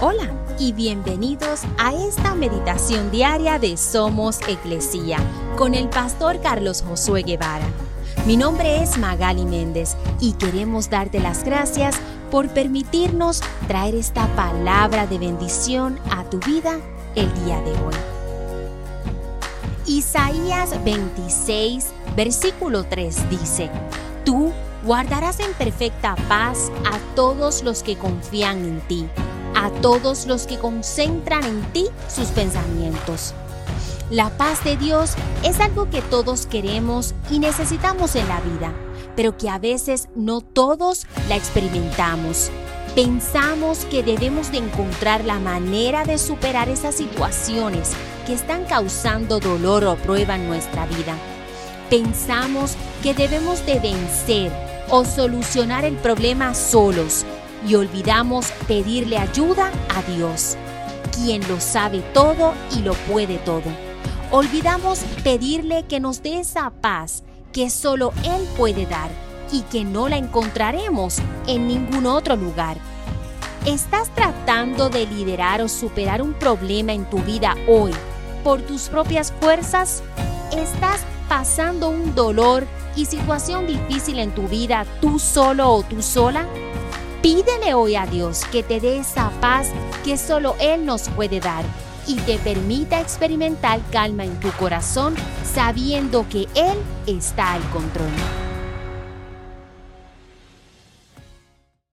Hola y bienvenidos a esta meditación diaria de Somos Iglesia con el pastor Carlos Josué Guevara. Mi nombre es Magali Méndez y queremos darte las gracias por permitirnos traer esta palabra de bendición a tu vida el día de hoy. Isaías 26, versículo 3 dice, Tú guardarás en perfecta paz a todos los que confían en ti a todos los que concentran en ti sus pensamientos. La paz de Dios es algo que todos queremos y necesitamos en la vida, pero que a veces no todos la experimentamos. Pensamos que debemos de encontrar la manera de superar esas situaciones que están causando dolor o prueba en nuestra vida. Pensamos que debemos de vencer o solucionar el problema solos y olvidamos pedirle ayuda a Dios, quien lo sabe todo y lo puede todo. Olvidamos pedirle que nos dé esa paz que solo Él puede dar y que no la encontraremos en ningún otro lugar. ¿Estás tratando de liderar o superar un problema en tu vida hoy por tus propias fuerzas? ¿Estás pasando un dolor y situación difícil en tu vida tú solo o tú sola? Pídele hoy a Dios que te dé esa paz que solo Él nos puede dar y te permita experimentar calma en tu corazón sabiendo que Él está al control.